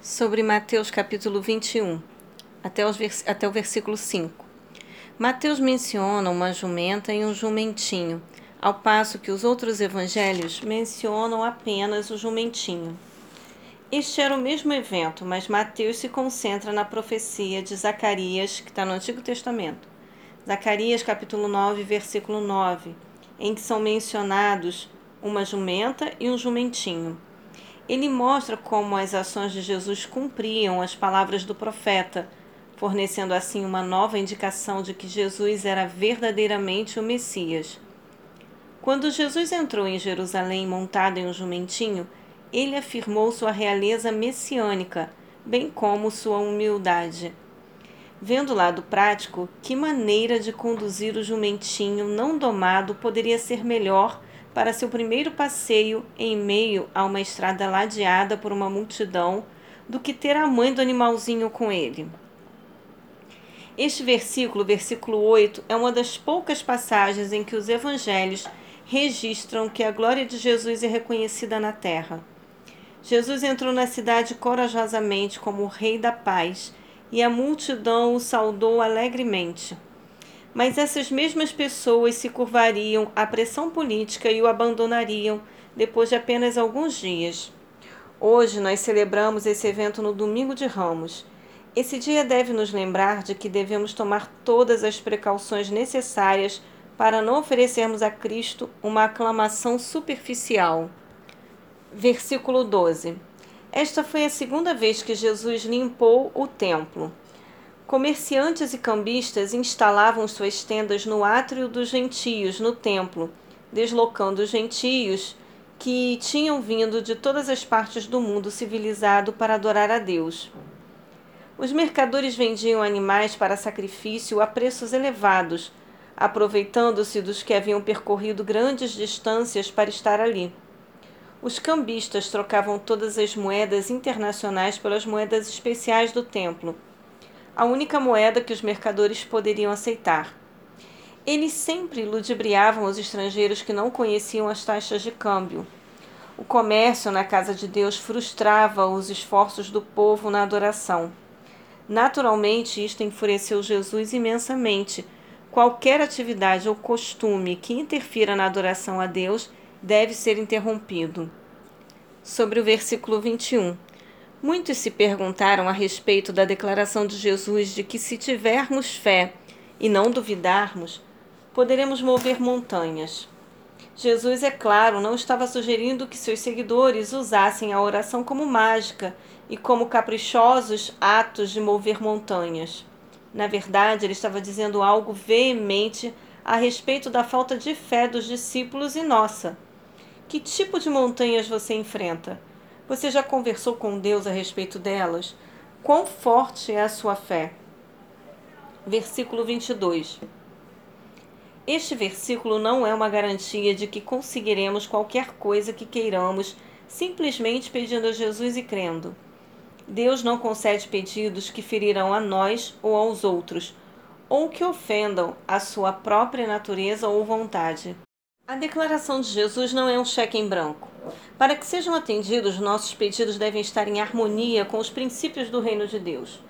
sobre Mateus capítulo 21, até, os até o versículo 5. Mateus menciona uma jumenta e um jumentinho, ao passo que os outros evangelhos mencionam apenas o jumentinho. Este era o mesmo evento, mas Mateus se concentra na profecia de Zacarias, que está no Antigo Testamento. Zacarias capítulo 9, versículo 9, em que são mencionados uma jumenta e um jumentinho. Ele mostra como as ações de Jesus cumpriam as palavras do profeta, fornecendo assim uma nova indicação de que Jesus era verdadeiramente o Messias. Quando Jesus entrou em Jerusalém montado em um jumentinho, ele afirmou sua realeza messiânica, bem como sua humildade. Vendo o lado prático, que maneira de conduzir o jumentinho não domado poderia ser melhor para seu primeiro passeio em meio a uma estrada ladeada por uma multidão do que ter a mãe do animalzinho com ele. Este versículo, versículo 8, é uma das poucas passagens em que os evangelhos registram que a glória de Jesus é reconhecida na terra. Jesus entrou na cidade corajosamente como o Rei da Paz e a multidão o saudou alegremente mas essas mesmas pessoas se curvariam à pressão política e o abandonariam depois de apenas alguns dias. Hoje nós celebramos esse evento no Domingo de Ramos. Esse dia deve nos lembrar de que devemos tomar todas as precauções necessárias para não oferecermos a Cristo uma aclamação superficial. Versículo 12. Esta foi a segunda vez que Jesus limpou o templo. Comerciantes e cambistas instalavam suas tendas no átrio dos gentios, no templo, deslocando os gentios que tinham vindo de todas as partes do mundo civilizado para adorar a Deus. Os mercadores vendiam animais para sacrifício a preços elevados, aproveitando-se dos que haviam percorrido grandes distâncias para estar ali. Os cambistas trocavam todas as moedas internacionais pelas moedas especiais do templo a única moeda que os mercadores poderiam aceitar. Eles sempre ludibriavam os estrangeiros que não conheciam as taxas de câmbio. O comércio na casa de Deus frustrava os esforços do povo na adoração. Naturalmente, isto enfureceu Jesus imensamente. Qualquer atividade ou costume que interfira na adoração a Deus deve ser interrompido. Sobre o versículo 21. Muitos se perguntaram a respeito da declaração de Jesus de que, se tivermos fé e não duvidarmos, poderemos mover montanhas. Jesus, é claro, não estava sugerindo que seus seguidores usassem a oração como mágica e como caprichosos atos de mover montanhas. Na verdade, ele estava dizendo algo veemente a respeito da falta de fé dos discípulos e nossa. Que tipo de montanhas você enfrenta? Você já conversou com Deus a respeito delas? Quão forte é a sua fé? Versículo 22. Este versículo não é uma garantia de que conseguiremos qualquer coisa que queiramos simplesmente pedindo a Jesus e crendo. Deus não concede pedidos que ferirão a nós ou aos outros, ou que ofendam a sua própria natureza ou vontade. A declaração de Jesus não é um cheque em branco. Para que sejam atendidos, nossos pedidos devem estar em harmonia com os princípios do reino de Deus.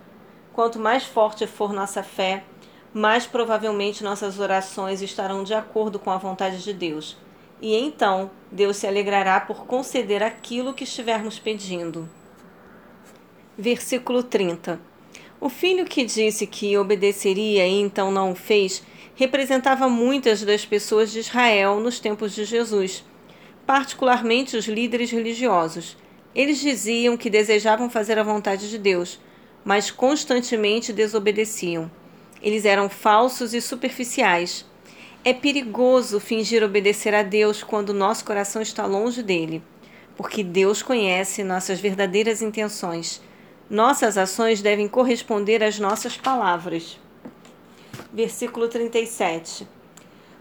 Quanto mais forte for nossa fé, mais provavelmente nossas orações estarão de acordo com a vontade de Deus. E então Deus se alegrará por conceder aquilo que estivermos pedindo. Versículo 30. O filho que disse que obedeceria e então não o fez representava muitas das pessoas de Israel nos tempos de Jesus, particularmente os líderes religiosos. Eles diziam que desejavam fazer a vontade de Deus, mas constantemente desobedeciam. Eles eram falsos e superficiais. É perigoso fingir obedecer a Deus quando nosso coração está longe dele, porque Deus conhece nossas verdadeiras intenções. Nossas ações devem corresponder às nossas palavras versículo 37.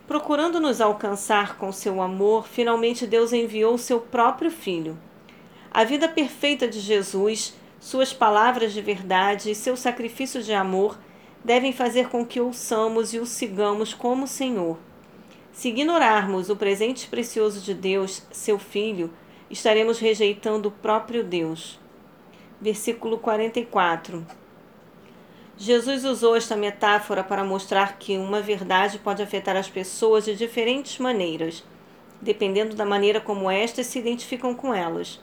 Procurando nos alcançar com seu amor, finalmente Deus enviou seu próprio Filho. A vida perfeita de Jesus, suas palavras de verdade e seu sacrifício de amor devem fazer com que ouçamos e o sigamos como Senhor. Se ignorarmos o presente precioso de Deus, seu Filho, estaremos rejeitando o próprio Deus. Versículo 44. Jesus usou esta metáfora para mostrar que uma verdade pode afetar as pessoas de diferentes maneiras, dependendo da maneira como estas se identificam com elas.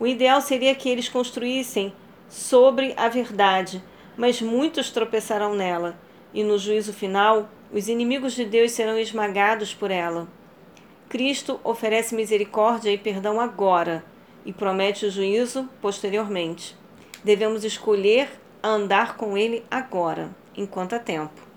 O ideal seria que eles construíssem sobre a verdade, mas muitos tropeçarão nela, e no juízo final, os inimigos de Deus serão esmagados por ela. Cristo oferece misericórdia e perdão agora e promete o juízo posteriormente. Devemos escolher andar com Ele agora, enquanto há tempo.